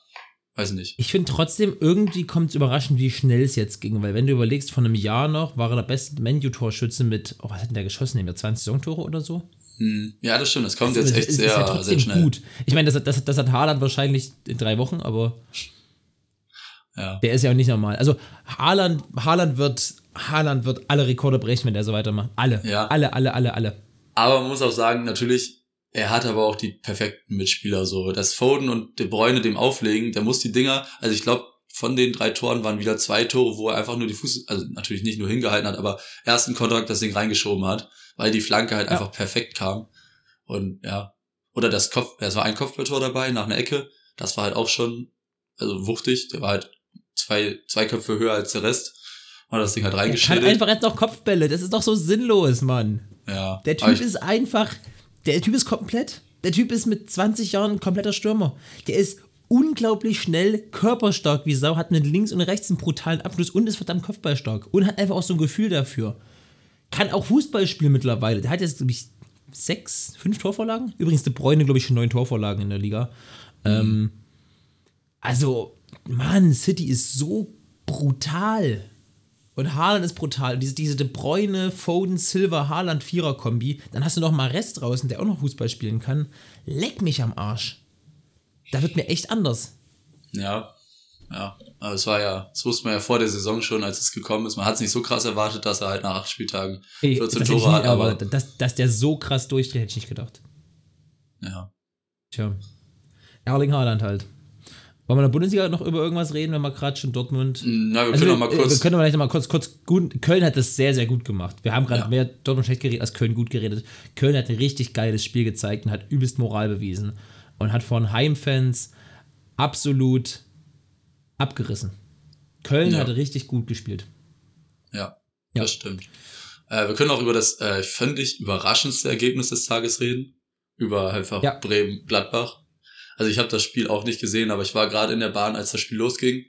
weiß nicht. Ich finde trotzdem, irgendwie kommt es überraschend, wie schnell es jetzt ging, weil wenn du überlegst, vor einem Jahr noch war er der beste Menu-Torschütze mit, oh, was hat denn der geschossen? Nehmen wir 20 Saisontore oder so? Hm, Ja, das stimmt, das kommt Also, jetzt echt sehr, ja sehr schnell. gut. Ich meine, das, hat- das, hat- das hat Haaland wahrscheinlich in drei Wochen, aber Ja. der ist ja auch nicht normal. Also Haaland, Haaland wird, Haaland wird alle Rekorde brechen, wenn der so weitermacht. Alle. Ja. Alle, alle, alle, alle. Aber man muss auch sagen, natürlich, er hat aber auch die perfekten Mitspieler so. Das Foden und De Bruyne dem auflegen, der muss die Dinger, also ich glaube, von den drei Toren waren wieder zwei Tore, wo er einfach nur die Fuß, also natürlich nicht nur hingehalten hat, aber ersten Kontakt das Ding reingeschoben hat, weil die Flanke halt Ja. einfach perfekt kam. Und ja, oder das Kopf, es war ein Kopfballtor dabei nach einer Ecke, das war halt auch schon, also wuchtig, der war halt zwei, zwei Köpfe höher als der Rest. Und das Ding halt Der kann reingeschnitten. einfach jetzt noch Kopfbälle. Das ist doch so sinnlos, Mann. Ja. Der Typ ich- ist einfach, der Typ ist komplett. Der Typ ist mit 20 Jahren ein kompletter Stürmer. Der ist unglaublich schnell, körperstark wie Sau, hat mit links und rechts einen brutalen Abschluss und ist verdammt kopfballstark und hat einfach auch so ein Gefühl dafür. Kann auch Fußball spielen mittlerweile. Der hat jetzt, glaube ich, sechs, fünf Torvorlagen. Übrigens, De Bruyne, glaube ich, schon neun Torvorlagen in der Liga. Ähm, also, Mann, City ist so brutal. Und Haaland ist brutal. Diese, diese De Bruyne, Foden, Silver, Haaland, Vierer-Kombi. Dann hast du noch mal Rest draußen, der auch noch Fußball spielen kann. Leck mich am Arsch. Da wird mir echt anders. Ja, ja. Aber es war ja, das wusste man ja vor der Saison schon, als es gekommen ist. Man hat es nicht so krass erwartet, dass er halt nach acht Spieltagen 14 das hätte ich Tore hat, aber, aber dass, dass der so krass durchdreht, hätte ich nicht gedacht. ja. Tja. Erling Haaland halt. Wollen wir in der Bundesliga noch über irgendwas reden, wenn wir gerade schon Dortmund. Na, wir Also können noch mal äh, kurz. Wir können vielleicht noch mal kurz, kurz gut. Köln hat das sehr, sehr gut gemacht. Wir haben gerade Ja. mehr Dortmund schlecht geredet als Köln gut geredet. Köln hat ein richtig geiles Spiel gezeigt und hat übelst Moral bewiesen. Und hat von Heimfans absolut abgerissen. Köln Ja. hat richtig gut gespielt. Ja, Ja. das stimmt. Äh, wir können auch über das, äh, ich, überraschendste Ergebnis des Tages reden. Über einfach Ja. Bremen-Gladbach. Also ich habe das Spiel auch nicht gesehen, aber ich war gerade in der Bahn, als das Spiel losging.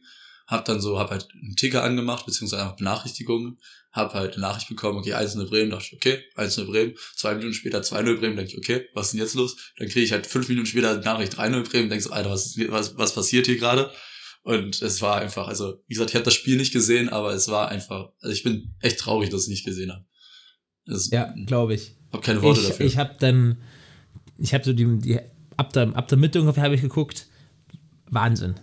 Hab dann so, hab halt einen Ticker angemacht, beziehungsweise einfach Benachrichtigungen. Hab halt eine Nachricht bekommen, okay, 1-0 Bremen, dachte ich, okay, 1-0 Bremen. Zwei Minuten später 2-0 Bremen, denke ich, okay, was ist denn jetzt los? Dann kriege ich halt fünf Minuten später eine Nachricht 3-0 Bremen, denk so, Alter, was, was, was passiert hier gerade? Und es war einfach, also, wie gesagt, ich habe das Spiel nicht gesehen, aber es war einfach, also ich bin echt traurig, dass ich es nicht gesehen habe. Also, Ja, glaube ich. Hab keine Worte ich, dafür. Ich habe dann, ich habe so die, die ab, der, ab der Mitte ungefähr habe ich geguckt. Wahnsinn.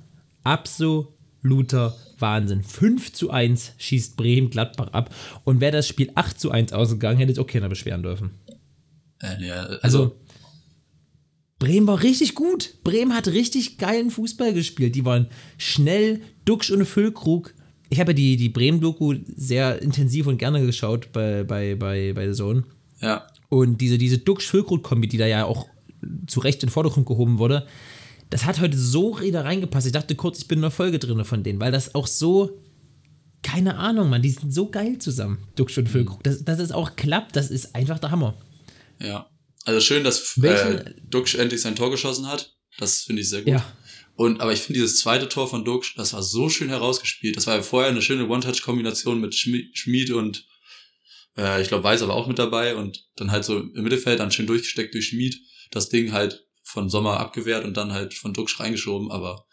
Absoluter Wahnsinn. 5 zu 1 schießt Bremen Gladbach ab. Und wäre das Spiel 8 zu 1 ausgegangen, hätte es auch keiner beschweren dürfen. äh, nee, also, Also, Bremen war richtig gut. Bremen hat richtig geilen Fußball gespielt. Die waren schnell, Duxch und Füllkrug. Ich habe ja die, die Bremen-Doku sehr intensiv und gerne geschaut bei, bei, bei, bei The Zone. ja, Und diese, diese Duxch-Füllkrug-Kombi, die da ja auch zu Recht in den Vordergrund gehoben wurde, das hat heute so wieder reingepasst. Ich dachte kurz, ich bin in einer Folge drin von denen, weil das auch so, keine Ahnung, man, die sind so geil zusammen, Duxch und Füllkrug. Dass, dass es auch klappt, das ist einfach der Hammer. ja. Also schön, dass Welchen- äh, Duxch endlich sein Tor geschossen hat. Das finde ich sehr gut. Ja. Und, aber ich finde dieses zweite Tor von Duxch, das war so schön herausgespielt. Das war ja vorher eine schöne One-Touch-Kombination mit Schmi- Schmid und äh, ich glaube Weiß aber auch mit dabei und dann halt so im Mittelfeld dann schön durchgesteckt durch Schmid. Das Ding halt von Sommer abgewehrt und dann halt von Duxch reingeschoben, aber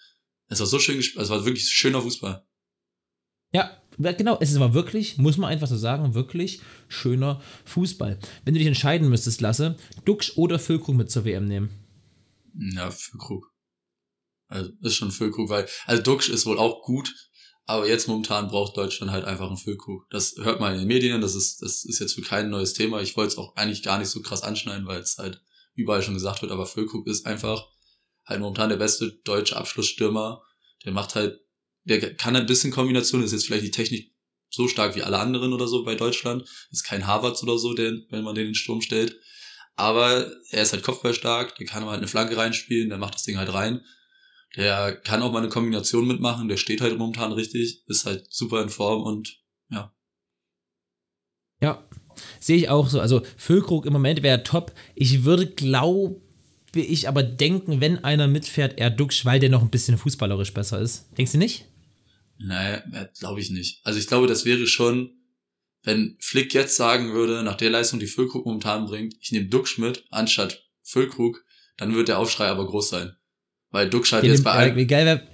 es war so schön gespielt, es war wirklich schöner Fußball. Ja, genau. Es war wirklich, muss man einfach so sagen, wirklich schöner Fußball. Wenn du dich entscheiden müsstest, Lasse, Duxch oder Füllkrug mit zur WM nehmen. Ja, Füllkrug. Also ist schon Füllkrug, weil, also Duxch ist wohl auch gut, aber jetzt momentan braucht Deutschland halt einfach einen Füllkrug. Das hört man in den Medien, das ist, das ist jetzt für kein neues Thema. Ich wollte es auch eigentlich gar nicht so krass anschneiden, weil es halt überall schon gesagt wird, aber Füllkrug ist einfach halt momentan der beste deutsche Abschlussstürmer. Der macht halt, der kann ein bisschen Kombination, ist jetzt vielleicht die Technik so stark wie alle anderen oder so bei Deutschland. Ist kein Harvards oder so, der, wenn man den in den Sturm stellt. Aber er ist halt kopfballstark, der kann halt eine Flanke reinspielen, der macht das Ding halt rein. Der kann auch mal eine Kombination mitmachen, der steht halt momentan richtig, ist halt super in Form und ja. Ja, sehe ich auch so. Also Füllkrug im Moment wäre top. Ich würde, glaube ich, aber denken, wenn einer mitfährt, eher Duxch, weil der noch ein bisschen fußballerisch besser ist. Denkst du nicht? Naja, glaube ich nicht. Also ich glaube, das wäre schon, wenn Flick jetzt sagen würde, nach der Leistung, die Füllkrug momentan bringt, ich nehme Duxch mit, anstatt Füllkrug, dann wird der Aufschrei aber groß sein. Weil Duxch halt jetzt bei allen, geil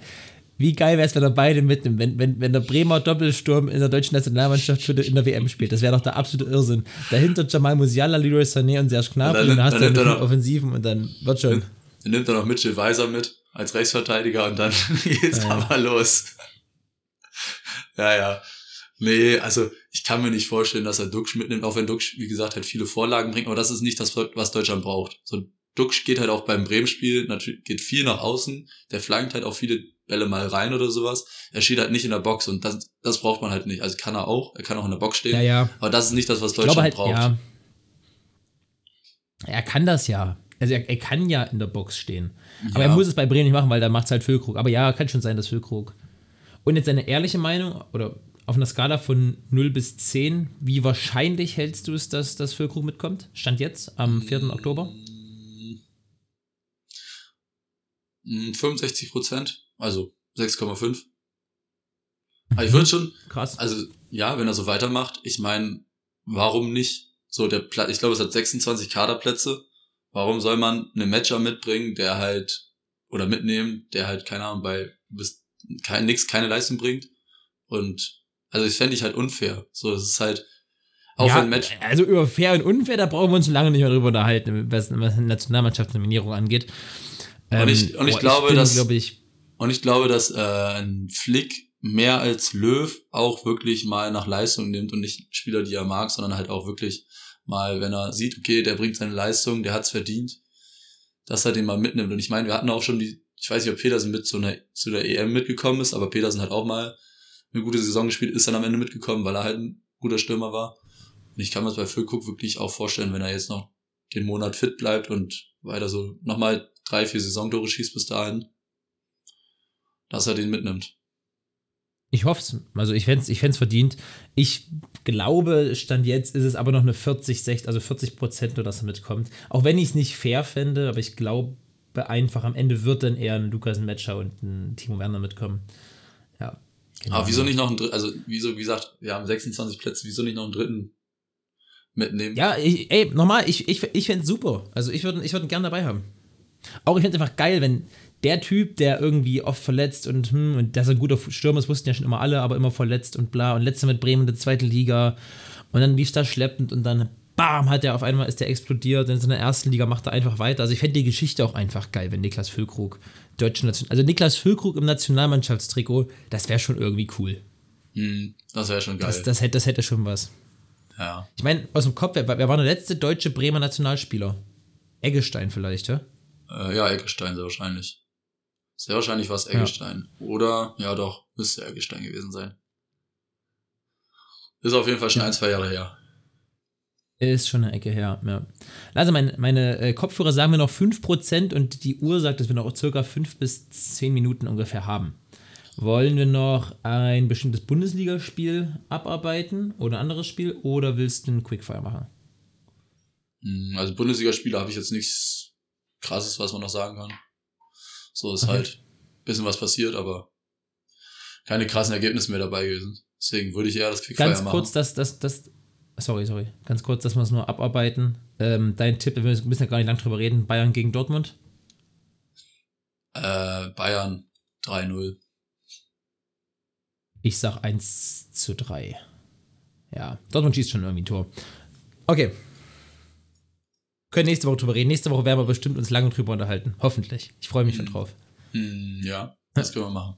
wie geil wäre es, wenn er beide mitnimmt, wenn, wenn, wenn der Bremer Doppelsturm in der deutschen Nationalmannschaft für die, in der WM spielt. Das wäre doch der absolute Irrsinn. Dahinter Jamal Musiala, Leroy Sané und Serge Gnabry Und und dann- dann hast dann du dann noch- Offensiven und dann wird schon. dann nimmt er noch Mitchell Weiser mit als Rechtsverteidiger und dann *laughs* geht's Ja, aber los. ja, ja. Nee, also ich kann mir nicht vorstellen, dass er Duxch mitnimmt, auch wenn Duxch, wie gesagt, halt viele Vorlagen bringt, aber das ist nicht das, was Deutschland braucht. So Duxch geht halt auch beim Bremen-Spiel, natürlich geht viel nach außen, der flankt halt auch viele Bälle mal rein oder sowas. Er steht halt nicht in der Box und das, das braucht man halt nicht. Also kann er auch, er kann auch in der Box stehen, Ja, ja. aber das ist nicht das, was Deutschland halt, braucht. ja. Er kann das ja. Also er, er kann ja in der Box stehen. Aber er muss es bei Bremen nicht machen, weil da macht es halt Füllkrug. Aber ja, kann schon sein, dass Füllkrug. Und jetzt eine ehrliche Meinung, oder auf einer Skala von 0 bis 10, wie wahrscheinlich hältst du es, dass das Füllkrug mitkommt? Stand jetzt am 4. Oktober? Hm, 65 Prozent, also 6,5. Aber ich würde schon, Krass. also ja, wenn er so weitermacht, ich meine, warum nicht? So der Platz, ich glaube, es hat 26 Kaderplätze. Warum soll man einen Matcher mitbringen, der halt oder mitnehmen, der halt keine Ahnung bei bis kein nix keine Leistung bringt und also ich fände ich halt unfair. So es ist halt auch ja, wenn Match Also über fair und unfair, da brauchen wir uns schon lange nicht mehr drüber unterhalten, was, was Nationalmannschaftsnominierung angeht. Und ich- und ich boah, glaube, bin, dass- glaub ich, Und ich glaube, dass äh, ein Flick mehr als Löw auch wirklich mal nach Leistung nimmt und nicht Spieler, die er mag, sondern halt auch wirklich mal, wenn er sieht, okay, der bringt seine Leistung, der hat's verdient, dass er den mal mitnimmt. Und ich meine, wir hatten auch schon die, ich weiß nicht, ob Petersen mit zu, einer, zu der EM mitgekommen ist, aber Petersen hat auch mal eine gute Saison gespielt, ist dann am Ende mitgekommen, weil er halt ein guter Stürmer war. Und ich kann mir das bei Füllkrug wirklich auch vorstellen, wenn er jetzt noch den Monat fit bleibt und weiter so nochmal drei, vier Saisontore schießt bis dahin, dass er den mitnimmt. ich hoffe es. Also ich fände es ich fänd's verdient. Ich glaube, Stand jetzt ist es aber noch eine 40, 60, also 40 Prozent, nur dass er mitkommt. Auch wenn ich es nicht fair fände, aber ich glaube einfach, am Ende wird dann eher ein Lukas Metscher und ein Timo Werner mitkommen. Ja. genau. Aber wieso nicht noch einen dritten, also wieso, wie gesagt, wir haben 26 Plätze, wieso nicht noch einen dritten mitnehmen? Ja, ich, ey, nochmal, ich, ich, ich fände es super. Also ich würde ich würd ihn gerne dabei haben. Auch ich fände es einfach geil, wenn der Typ, der irgendwie oft verletzt und, hm, und dass er ein guter Stürmer ist, wussten ja schon immer alle, aber immer verletzt und bla. Und letzter mit Bremen in der zweiten Liga. Und dann lief es da schleppend und dann bam, hat er auf einmal ist der explodiert. Und in der ersten Liga macht er einfach weiter. Also ich fände die Geschichte auch einfach geil, wenn Niklas Füllkrug deutschen Nation also Niklas Füllkrug im Nationalmannschaftstrikot, das wäre schon irgendwie cool. Hm, das wäre schon geil. Das, das, hätte, das hätte schon was. ja. Ich meine, aus dem Kopf, wer, wer war der letzte deutsche Bremer Nationalspieler? Eggestein vielleicht, ja? Äh, ja, Eggestein sehr wahrscheinlich. Sehr wahrscheinlich war es Eggestein. Oder, ja doch, müsste Eggestein gewesen sein. Ist auf jeden Fall schon ein, zwei Jahre her. Ist schon eine Ecke her, ja. Also meine, meine äh, Kopfhörer sagen mir noch 5% und die Uhr sagt, dass wir noch circa 5 bis 10 Minuten ungefähr haben. Wollen wir noch ein bestimmtes Bundesligaspiel abarbeiten oder ein anderes Spiel oder willst du einen Quickfire machen? Hm, Also Bundesligaspiele habe ich jetzt nichts krasses, was man noch sagen kann. So ist Okay. halt ein bisschen was passiert, aber keine krassen Ergebnisse mehr dabei gewesen. Deswegen würde ich eher das Quickfire Ganz machen. kurz, dass das, das, sorry, sorry, ganz kurz, dass wir es nur abarbeiten. Ähm, dein Tipp, wir müssen ja gar nicht lang drüber reden, Bayern gegen Dortmund. Äh, Bayern 3-0. Ich sag 1 zu 3. Ja, Dortmund schießt schon irgendwie ein Tor. Okay. Können nächste Woche drüber reden. Nächste Woche werden wir bestimmt uns lange drüber unterhalten. Hoffentlich. Ich freue mich schon drauf. Hm, ja, das können wir machen.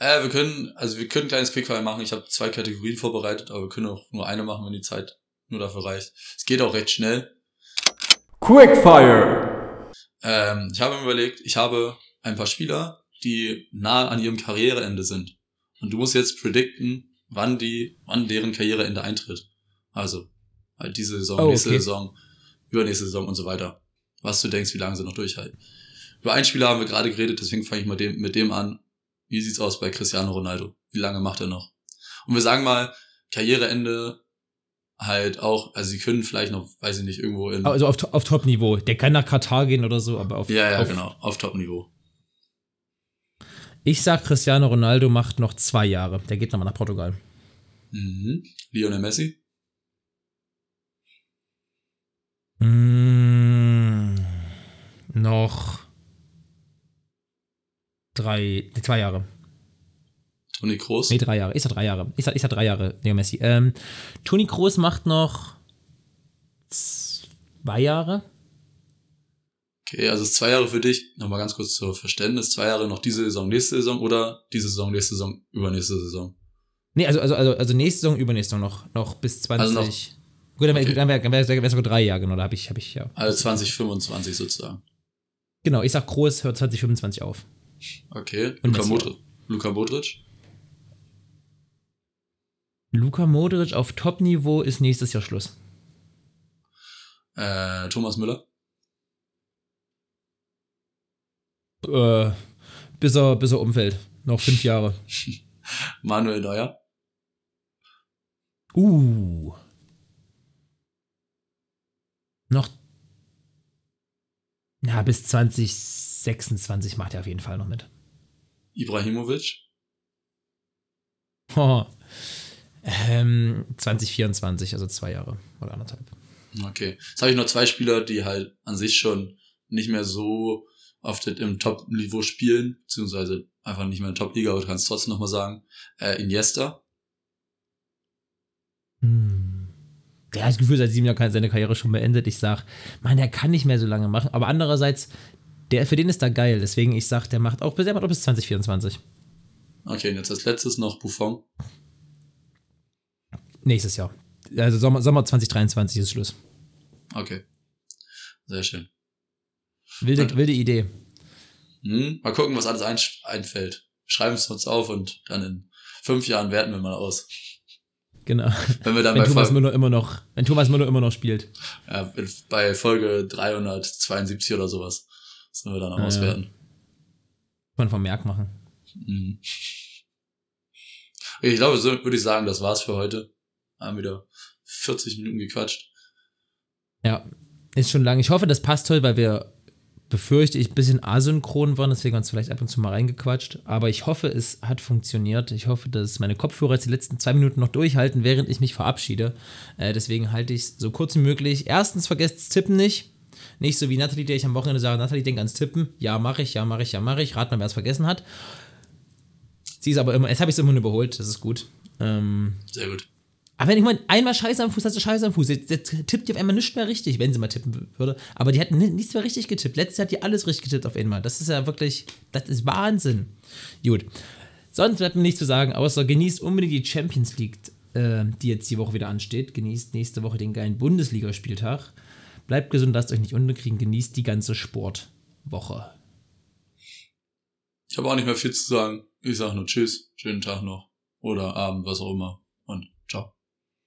Äh, wir können, also wir können ein kleines Quickfire machen. Ich habe zwei Kategorien vorbereitet, aber wir können auch nur eine machen, wenn die Zeit nur dafür reicht. Es geht auch recht schnell. Quickfire. Ähm, ich habe mir überlegt, ich habe ein paar Spieler, die nahe an ihrem Karriereende sind. Und du musst jetzt predikten, wann die, wann deren Karriereende eintritt. Also, halt diese Saison, Oh, nächste okay. Saison, übernächste Saison und so weiter. Was du denkst, wie lange sie noch durchhalten. Über einen Spieler haben wir gerade geredet, deswegen fange ich mal dem, mit dem an. Wie sieht's aus bei Cristiano Ronaldo? Wie lange macht er noch? Und wir sagen mal, Karriereende halt auch, also sie können vielleicht noch, weiß ich nicht, irgendwo in. Also auf, auf Top-Niveau. Der kann nach Katar gehen oder so, aber auf. ja, ja, auf, genau, auf Top-Niveau. Ich sag, Cristiano Ronaldo macht noch zwei Jahre. Der geht nochmal nach Portugal. Mhm. Lionel Messi? Mm, noch drei, zwei Jahre. Toni Kroos? Nee, drei Jahre. Ich sag drei Jahre. Ich sag, ich sag drei Jahre, Leo Messi. Ähm, Toni Kroos macht noch zwei Jahre. Okay, also es ist zwei Jahre für dich, nochmal ganz kurz zur Verständnis, zwei Jahre noch diese Saison, nächste Saison oder diese Saison, nächste Saison, übernächste Saison. Nee, also, also, also, also nächste Saison, übernächste Saison noch, noch bis 20. Also noch- Gut, dann wäre Okay. dann wär, dann wär, wär sogar drei Jahre, genau, da habe ich, hab ich, ja. Also 2025 sozusagen. Genau, ich sag, Kroos hört 2025 auf. Okay, Und Luka Modric. Luka Modric? Luka Modric auf Top-Niveau ist nächstes Jahr Schluss. Äh, Thomas Müller? Äh, bis er, bis er umfällt. Noch fünf Jahre. *laughs* Manuel Neuer? Uh. Noch. Ja, bis 2026 macht er auf jeden Fall noch mit. Ibrahimovic? *laughs* Oh. Ähm, 2024, also zwei Jahre oder anderthalb. Okay. Jetzt habe ich noch zwei Spieler, die halt an sich schon nicht mehr so auf dem im Top-Niveau spielen, beziehungsweise einfach nicht mehr in der Top-Liga, aber du kannst trotzdem nochmal sagen. Äh, Iniesta. Hm. Der hat das Gefühl, seit sieben Jahren seine Karriere schon beendet. Ich sag, man, der kann nicht mehr so lange machen. Aber andererseits, der, für den ist da geil. Deswegen, ich sag, der macht auch, der macht auch bis 2024. Okay, und jetzt als letztes noch Buffon. Nächstes Jahr. Also Sommer, Sommer 2023 ist Schluss. Okay. Sehr schön. Wilde, Und- wilde Idee. Hm, mal gucken, was alles ein, einfällt. Schreiben es uns auf und dann in fünf Jahren werten wir mal aus. Genau. Wenn wir dann Wenn bei, Thomas Folge, Müller immer noch, wenn Thomas Müller immer noch spielt. ja, bei Folge 372 oder sowas sind wir dann Ja, Auswerten. Kann man vom Merk machen. Mhm. Ich glaube, so würde ich sagen, das war's für heute. Haben wieder 40 Minuten gequatscht. Ja, ist schon lang. Ich hoffe, das passt heute, weil wir, befürchte ich, ein bisschen asynchron waren, deswegen haben wir uns vielleicht ab und zu mal reingequatscht. Aber ich hoffe, es hat funktioniert. Ich hoffe, dass meine Kopfhörer jetzt die letzten zwei Minuten noch durchhalten, während ich mich verabschiede. Äh, deswegen halte ich es so kurz wie möglich. Erstens, vergesst das Tippen nicht. Nicht so wie Nathalie, der ich am Wochenende sage, Nathalie, denk ans Tippen. Ja, mache ich, ja, mache ich, ja, mache ich. Rat mal, wer es vergessen hat. Sie ist aber immer, jetzt habe ich es immer überholt, das ist gut. Ähm, Sehr gut. Aber wenn ich mal einmal Scheiße am Fuß hast du Scheiße am Fuß. Jetzt, jetzt tippt die auf einmal nicht mehr richtig, wenn sie mal tippen würde. Aber die hat ni- nichts mehr richtig getippt. Letztes Jahr hat die alles richtig getippt auf einmal. Das ist ja wirklich, das ist Wahnsinn. Gut. Sonst bleibt mir nichts zu sagen, außer genießt unbedingt die Champions League, äh, die jetzt die Woche wieder ansteht. Genießt nächste Woche den geilen Bundesligaspieltag. Bleibt gesund, lasst euch nicht unterkriegen. Genießt die ganze Sportwoche. Ich habe auch nicht mehr viel zu sagen. Ich sage nur Tschüss, schönen Tag noch. Oder Abend, was auch immer.